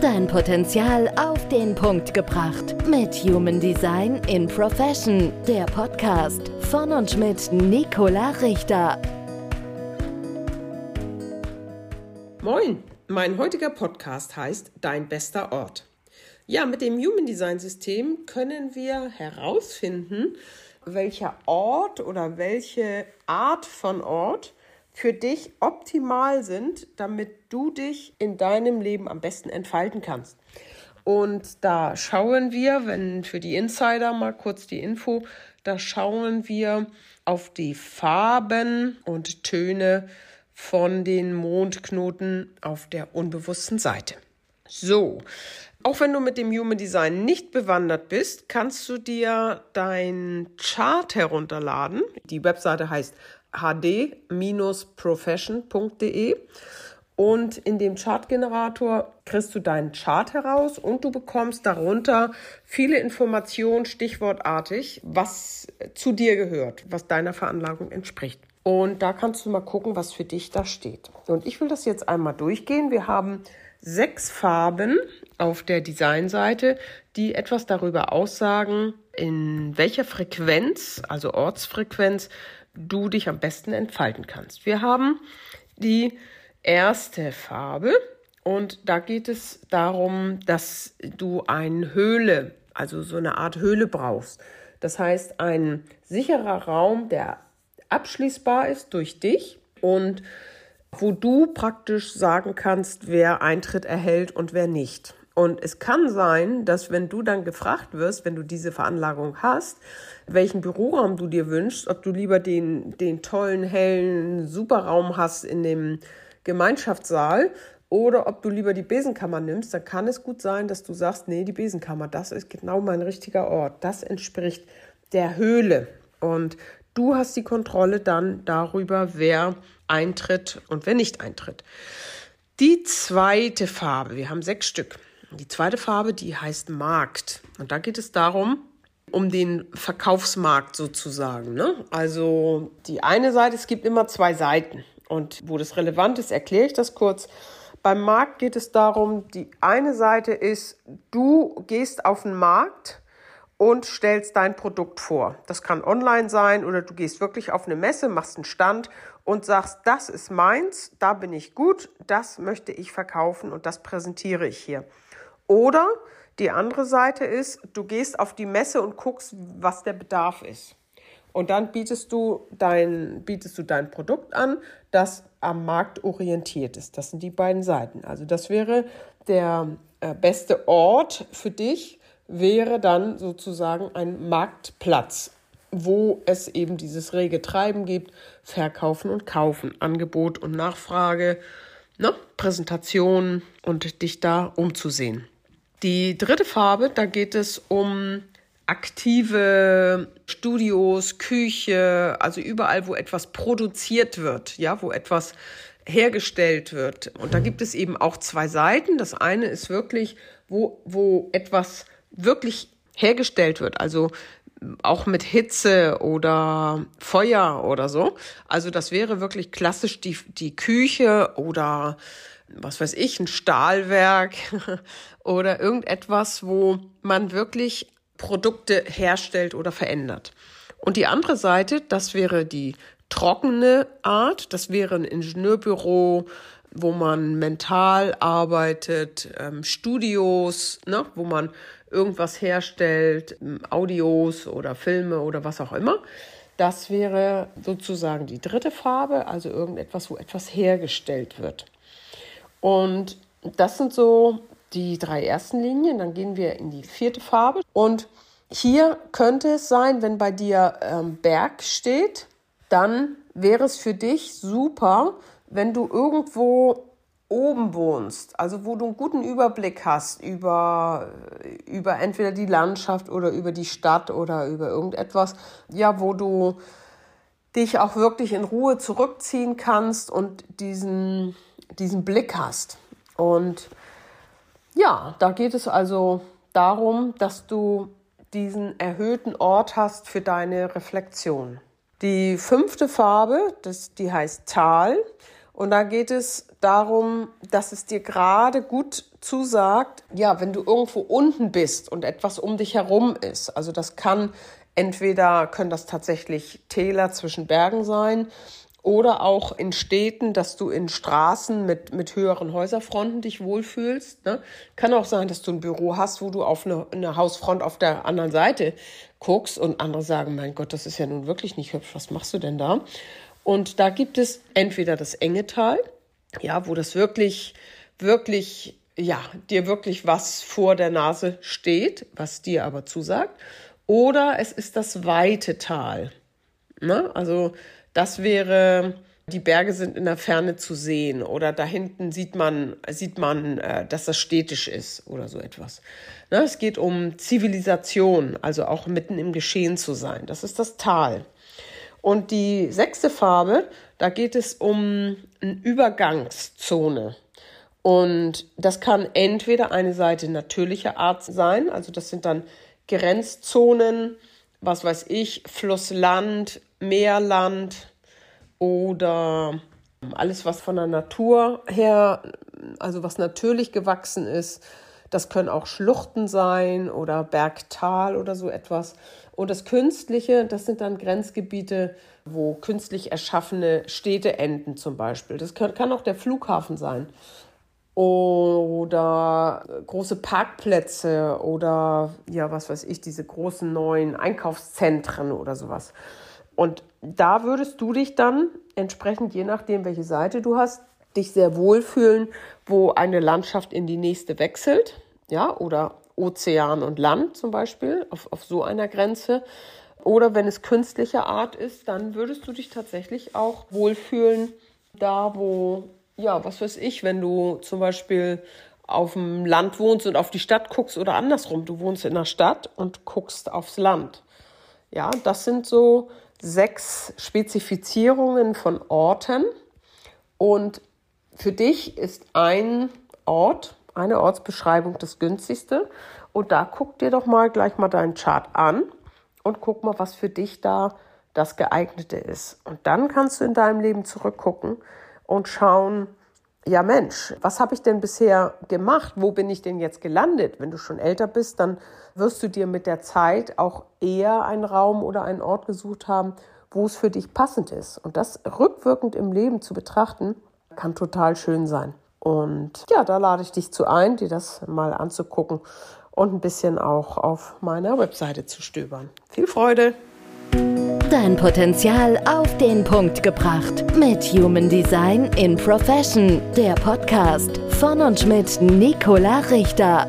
Dein Potenzial auf den Punkt gebracht. Mit Human Design in Profession. Der Podcast von und mit Nicola Richter. Moin, mein heutiger Podcast heißt Dein bester Ort. Ja, mit dem Human Design System können wir herausfinden, welcher Ort oder welche Art von Ort für dich optimal sind, damit du dich in deinem Leben am besten entfalten kannst. Und da schauen wir, wenn für die Insider mal kurz die Info, da schauen wir auf die Farben und Töne von den Mondknoten auf der unbewussten Seite. So, auch wenn du mit dem Human Design nicht bewandert bist, kannst du dir dein Chart herunterladen. Die Webseite heißt hd-profession.de und in dem Chartgenerator kriegst du deinen Chart heraus und du bekommst darunter viele Informationen, stichwortartig, was zu dir gehört, was deiner Veranlagung entspricht. Und da kannst du mal gucken, was für dich da steht. Und ich will das jetzt einmal durchgehen. Wir haben sechs Farben auf der Designseite, die etwas darüber aussagen, in welcher Frequenz, also Ortsfrequenz, du dich am besten entfalten kannst. Wir haben die erste Farbe und da geht es darum, dass du eine Höhle, also so eine Art Höhle brauchst. Das heißt, ein sicherer Raum, der abschließbar ist durch dich und wo du praktisch sagen kannst, wer Eintritt erhält und wer nicht. Und es kann sein, dass wenn du dann gefragt wirst, wenn du diese Veranlagung hast, welchen Büroraum du dir wünschst, ob du lieber den, den tollen, hellen Superraum hast in dem Gemeinschaftssaal oder ob du lieber die Besenkammer nimmst, dann kann es gut sein, dass du sagst, nee, die Besenkammer, das ist genau mein richtiger Ort. Das entspricht der Höhle. Und du hast die Kontrolle dann darüber, wer eintritt und wer nicht eintritt. Die zweite Farbe, wir haben sechs Stück. Die zweite Farbe, die heißt Markt. Und da geht es darum, um den Verkaufsmarkt sozusagen. Ne? Also die eine Seite, es gibt immer zwei Seiten. Und wo das relevant ist, erkläre ich das kurz. Beim Markt geht es darum, die eine Seite ist, du gehst auf den Markt und stellst dein Produkt vor. Das kann online sein oder du gehst wirklich auf eine Messe, machst einen Stand und sagst, das ist meins, da bin ich gut, das möchte ich verkaufen und das präsentiere ich hier. Oder die andere Seite ist, du gehst auf die Messe und guckst, was der Bedarf ist. Und dann bietest du dein, bietest du dein Produkt an, das am Markt orientiert ist. Das sind die beiden Seiten. Also das wäre der äh, beste Ort für dich, wäre dann sozusagen ein Marktplatz, wo es eben dieses rege Treiben gibt, Verkaufen und Kaufen, Angebot und Nachfrage, ne? Präsentation und dich da umzusehen. Die dritte Farbe, da geht es um aktive Studios, Küche, also überall, wo etwas produziert wird, ja, wo etwas hergestellt wird. Und da gibt es eben auch zwei Seiten. Das eine ist wirklich, wo, wo etwas wirklich hergestellt wird, also auch mit Hitze oder Feuer oder so. Also das wäre wirklich klassisch die, die Küche oder was weiß ich, ein Stahlwerk oder irgendetwas, wo man wirklich Produkte herstellt oder verändert. Und die andere Seite, das wäre die trockene Art, das wäre ein Ingenieurbüro, wo man mental arbeitet, ähm, Studios, ne, wo man irgendwas herstellt, ähm, Audios oder Filme oder was auch immer. Das wäre sozusagen die dritte Farbe, also irgendetwas, wo etwas hergestellt wird. Und das sind so die drei ersten Linien. Dann gehen wir in die vierte Farbe. Und hier könnte es sein, wenn bei dir ähm, Berg steht, dann wäre es für dich super, wenn du irgendwo oben wohnst, also wo du einen guten Überblick hast über, über entweder die Landschaft oder über die Stadt oder über irgendetwas, ja, wo du dich auch wirklich in Ruhe zurückziehen kannst und diesen, diesen Blick hast. Und ja, da geht es also darum, dass du diesen erhöhten Ort hast für deine Reflexion. Die fünfte Farbe, das, die heißt Tal. Und da geht es darum, dass es dir gerade gut zusagt, ja, wenn du irgendwo unten bist und etwas um dich herum ist. Also das kann entweder können das tatsächlich Täler zwischen Bergen sein oder auch in Städten, dass du in Straßen mit, mit höheren Häuserfronten dich wohlfühlst. Ne? Kann auch sein, dass du ein Büro hast, wo du auf eine, eine Hausfront auf der anderen Seite guckst und andere sagen, mein Gott, das ist ja nun wirklich nicht hübsch, was machst du denn da? Und da gibt es entweder das enge Tal, ja, wo das wirklich, wirklich, ja, dir wirklich was vor der Nase steht, was dir aber zusagt. Oder es ist das weite Tal. Ne? Also das wäre, die Berge sind in der Ferne zu sehen oder da hinten sieht man, sieht man, äh, dass das städtisch ist oder so etwas. Ne? Es geht um Zivilisation, also auch mitten im Geschehen zu sein. Das ist das Tal. Und die sechste Farbe, da geht es um eine Übergangszone. Und das kann entweder eine Seite natürlicher Art sein, also das sind dann Grenzzonen, was weiß ich, Flussland, Meerland oder alles, was von der Natur her, also was natürlich gewachsen ist. Das können auch Schluchten sein oder Bergtal oder so etwas. Und das Künstliche, das sind dann Grenzgebiete, wo künstlich erschaffene Städte enden zum Beispiel. Das kann, auch der Flughafen sein. Oder große Parkplätze oder ja, was weiß ich, diese großen neuen Einkaufszentren oder sowas. Und da würdest du dich dann entsprechend, je nachdem, welche Seite du hast, dich sehr wohlfühlen, wo eine Landschaft in die nächste wechselt, ja, oder Ozean und Land zum Beispiel, auf, auf so einer Grenze. Oder wenn es künstlicher Art ist, dann würdest du dich tatsächlich auch wohlfühlen, da wo, ja, was weiß ich, wenn du zum Beispiel auf dem Land wohnst und auf die Stadt guckst oder andersrum, du wohnst in der Stadt und guckst aufs Land. Ja, das sind so sechs Spezifizierungen von Orten und für dich ist ein Ort eine Ortsbeschreibung das günstigste. Und da guck dir doch mal gleich mal deinen Chart an und guck mal, was für dich da das geeignete ist. Und dann kannst du in deinem Leben zurückgucken und schauen, ja Mensch, was habe ich denn bisher gemacht? Wo bin ich denn jetzt gelandet? Wenn du schon älter bist, dann wirst du dir mit der Zeit auch eher einen Raum oder einen Ort gesucht haben, wo es für dich passend ist. Und das rückwirkend im Leben zu betrachten, kann total schön sein. Und ja, da lade ich dich zu ein, dir das mal anzugucken und ein bisschen auch auf meiner Webseite zu stöbern. Viel Freude! Dein Potenzial auf den Punkt gebracht mit Human Design in Profession, der Podcast von und mit Nicola Richter.